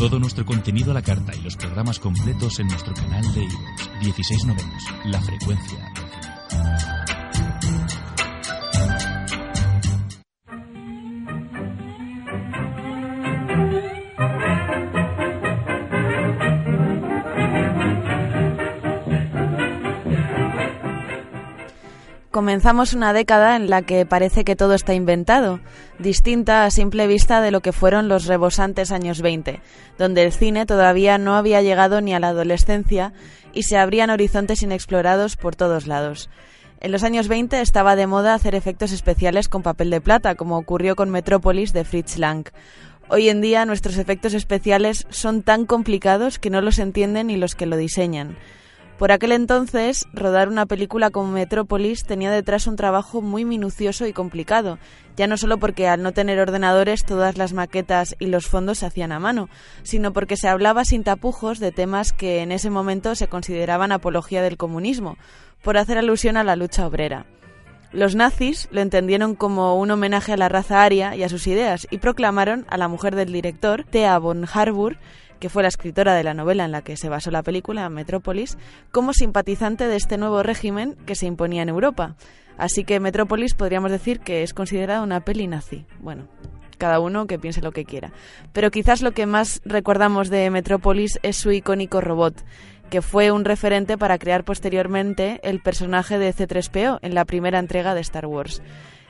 Todo nuestro contenido a la carta y los programas completos en nuestro canal de iVoox 16 novenos, La Frecuencia. Comenzamos una década en la que parece que todo está inventado, distinta a simple vista de lo que fueron los rebosantes años 20, donde el cine todavía no había llegado ni a la adolescencia y se abrían horizontes inexplorados por todos lados. En los años 20 estaba de moda hacer efectos especiales con papel de plata, como ocurrió con Metrópolis de Fritz Lang. Hoy en día nuestros efectos especiales son tan complicados que no los entienden ni los que lo diseñan. Por aquel entonces, rodar una película como Metrópolis tenía detrás un trabajo muy minucioso y complicado, ya no solo porque al no tener ordenadores todas las maquetas y los fondos se hacían a mano, sino porque se hablaba sin tapujos de temas que en ese momento se consideraban apología del comunismo, por hacer alusión a la lucha obrera. Los nazis lo entendieron como un homenaje a la raza aria y a sus ideas y proclamaron a la mujer del director, Thea von Harburg, que fue la escritora de la novela en la que se basó la película, Metrópolis, como simpatizante de este nuevo régimen que se imponía en Europa. Así que Metrópolis podríamos decir que es considerada una peli nazi. Bueno, cada uno que piense lo que quiera. Pero quizás lo que más recordamos de Metrópolis es su icónico robot, que fue un referente para crear posteriormente el personaje de C3PO en la primera entrega de Star Wars.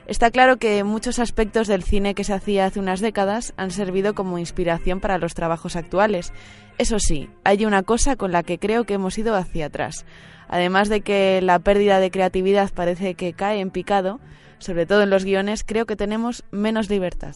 Está claro que muchos aspectos del cine que se hacía hace unas décadas han servido como inspiración para los trabajos actuales. Eso sí, hay una cosa con la que creo que hemos ido hacia atrás. Además de que la pérdida de creatividad parece que cae en picado, sobre todo en los guiones, creo que tenemos menos libertad.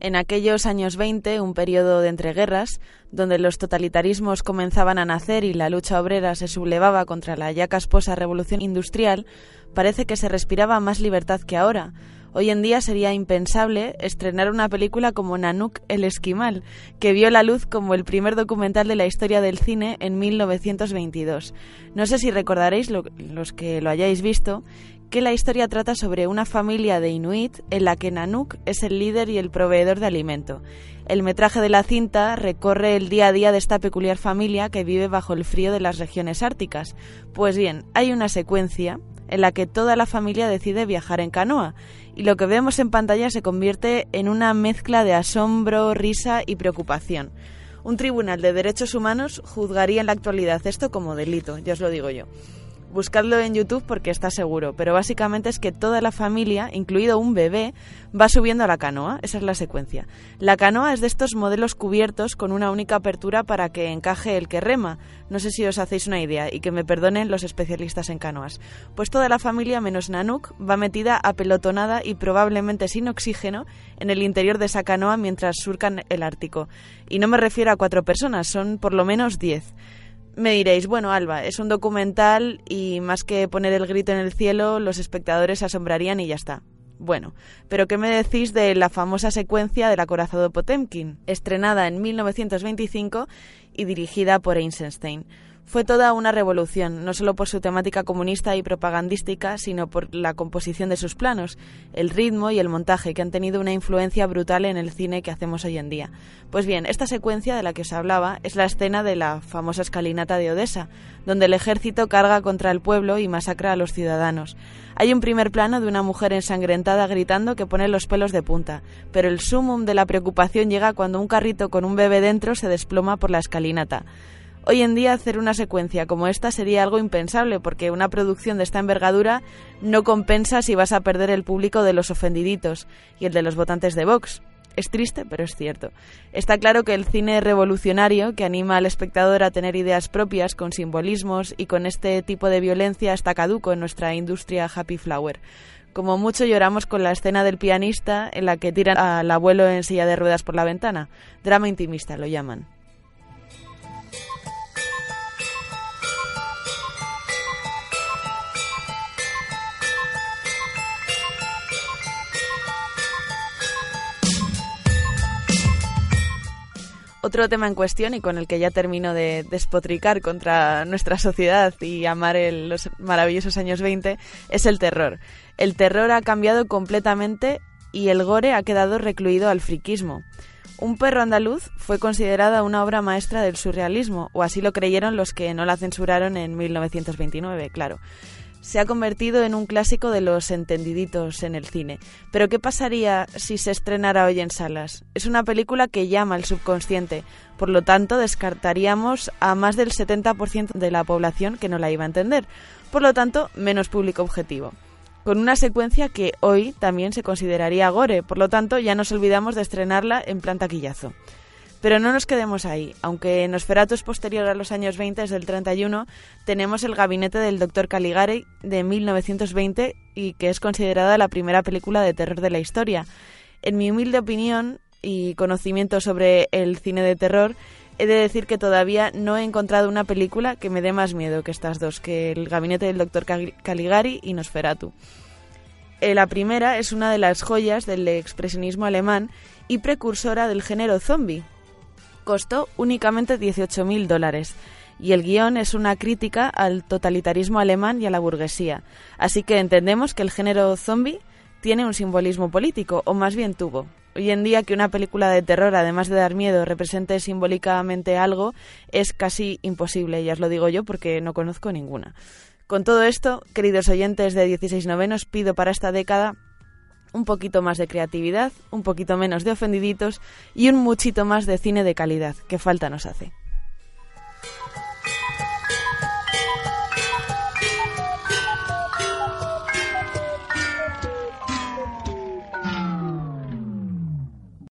En aquellos años 20, un periodo de entreguerras, donde los totalitarismos comenzaban a nacer y la lucha obrera se sublevaba contra la ya casposa revolución industrial, parece que se respiraba más libertad que ahora. Hoy en día sería impensable estrenar una película como Nanook el Esquimal, que vio la luz como el primer documental de la historia del cine en 1922. No sé si recordaréis, los que lo hayáis visto, que la historia trata sobre una familia de Inuit en la que Nanook es el líder y el proveedor de alimento. El metraje de la cinta recorre el día a día de esta peculiar familia que vive bajo el frío de las regiones árticas. Pues bien, hay una secuencia en la que toda la familia decide viajar en canoa y lo que vemos en pantalla se convierte en una mezcla de asombro, risa y preocupación. Un tribunal de derechos humanos juzgaría en la actualidad esto como delito, ya os lo digo yo. Buscadlo en YouTube porque está seguro, pero básicamente es que toda la familia, incluido un bebé, va subiendo a la canoa, esa es la secuencia. La canoa es de estos modelos cubiertos con una única apertura para que encaje el que rema, no sé si os hacéis una idea y que me perdonen los especialistas en canoas. Pues toda la familia menos Nanook va metida apelotonada y probablemente sin oxígeno en el interior de esa canoa mientras surcan el Ártico. Y no me refiero a cuatro personas, son por lo menos diez. Me diréis, bueno, Alba, es un documental y más que poner el grito en el cielo, los espectadores se asombrarían y ya está. Bueno, pero ¿qué me decís de la famosa secuencia del acorazado Potemkin, estrenada en 1925 y dirigida por Eisenstein? Fue toda una revolución, no solo por su temática comunista y propagandística, sino por la composición de sus planos, el ritmo y el montaje, que han tenido una influencia brutal en el cine que hacemos hoy en día. Pues bien, esta secuencia de la que os hablaba es la escena de la famosa escalinata de Odessa, donde el ejército carga contra el pueblo y masacra a los ciudadanos. Hay un primer plano de una mujer ensangrentada gritando que pone los pelos de punta, pero el sumum de la preocupación llega cuando un carrito con un bebé dentro se desploma por la escalinata. Hoy en día hacer una secuencia como esta sería algo impensable porque una producción de esta envergadura no compensa si vas a perder el público de los ofendiditos y el de los votantes de Vox. Es triste, pero es cierto. Está claro que el cine revolucionario, que anima al espectador a tener ideas propias, con simbolismos y con este tipo de violencia, está caduco en nuestra industria Happy Flower. Como mucho lloramos con la escena del pianista en la que tiran al abuelo en silla de ruedas por la ventana. Drama intimista lo llaman. Otro tema en cuestión y con el que ya termino de despotricar contra nuestra sociedad y amar los maravillosos años 20 es el terror. El terror ha cambiado completamente y el gore ha quedado recluido al friquismo. Un perro andaluz fue considerada una obra maestra del surrealismo, o así lo creyeron los que no la censuraron en 1929, claro se ha convertido en un clásico de los entendiditos en el cine. Pero ¿qué pasaría si se estrenara hoy en salas? Es una película que llama al subconsciente, por lo tanto descartaríamos a más del 70% de la población que no la iba a entender, por lo tanto menos público objetivo. Con una secuencia que hoy también se consideraría gore, por lo tanto ya nos olvidamos de estrenarla en plan taquillazo. Pero no nos quedemos ahí. Aunque Nosferatu es posterior a los años 20, desde el 31, tenemos el gabinete del Dr. Caligari de 1920 y que es considerada la primera película de terror de la historia. En mi humilde opinión y conocimiento sobre el cine de terror, he de decir que todavía no he encontrado una película que me dé más miedo que estas dos, que el gabinete del Dr. Caligari y Nosferatu. Eh, la primera es una de las joyas del expresionismo alemán y precursora del género zombie, costó únicamente 18.000 dólares y el guion es una crítica al totalitarismo alemán y a la burguesía. Así que entendemos que el género zombie tiene un simbolismo político, o más bien tuvo. Hoy en día que una película de terror, además de dar miedo, represente simbólicamente algo, es casi imposible, ya os lo digo yo porque no conozco ninguna. Con todo esto, queridos oyentes de 16 novenos, pido para esta década un poquito más de creatividad, un poquito menos de ofendiditos y un muchito más de cine de calidad, que falta nos hace.